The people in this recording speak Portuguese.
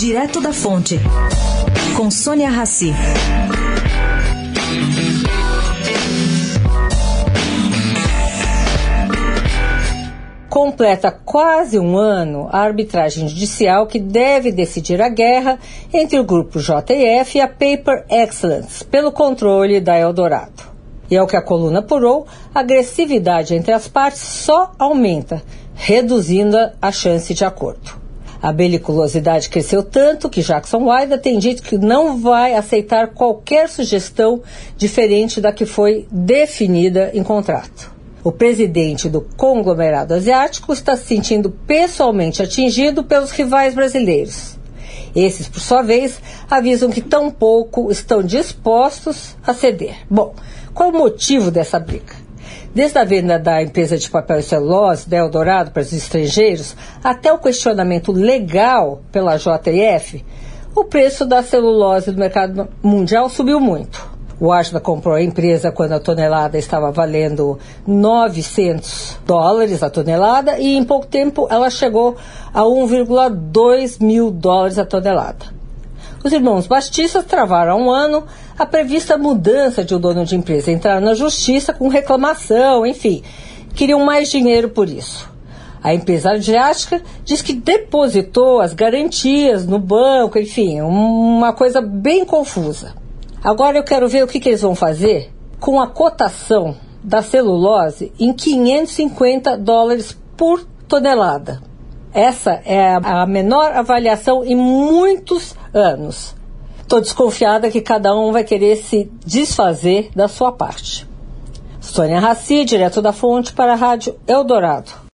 Direto da Fonte, com Sônia Rassi. Completa quase um ano a arbitragem judicial que deve decidir a guerra entre o grupo JF e a Paper Excellence pelo controle da Eldorado. E ao que a coluna apurou, a agressividade entre as partes só aumenta, reduzindo a chance de acordo. A beliculosidade cresceu tanto que Jackson Wyda tem dito que não vai aceitar qualquer sugestão diferente da que foi definida em contrato. O presidente do conglomerado asiático está se sentindo pessoalmente atingido pelos rivais brasileiros. Esses, por sua vez, avisam que tampouco estão dispostos a ceder. Bom, qual o motivo dessa briga? Desde a venda da empresa de papel e celulose da Eldorado para os estrangeiros até o questionamento legal pela JF, o preço da celulose no mercado mundial subiu muito. O Ashna comprou a empresa quando a tonelada estava valendo 900 dólares a tonelada e em pouco tempo ela chegou a 1,2 mil dólares a tonelada. Os irmãos Bastistas travaram há um ano a prevista mudança de o um dono de empresa, entraram na justiça com reclamação, enfim, queriam mais dinheiro por isso. A empresa asiática diz que depositou as garantias no banco, enfim, uma coisa bem confusa. Agora eu quero ver o que, que eles vão fazer com a cotação da celulose em 550 dólares por tonelada. Essa é a menor avaliação em muitos anos. Estou desconfiada que cada um vai querer se desfazer da sua parte. Sônia Raci, direto da fonte para a Rádio Eldorado.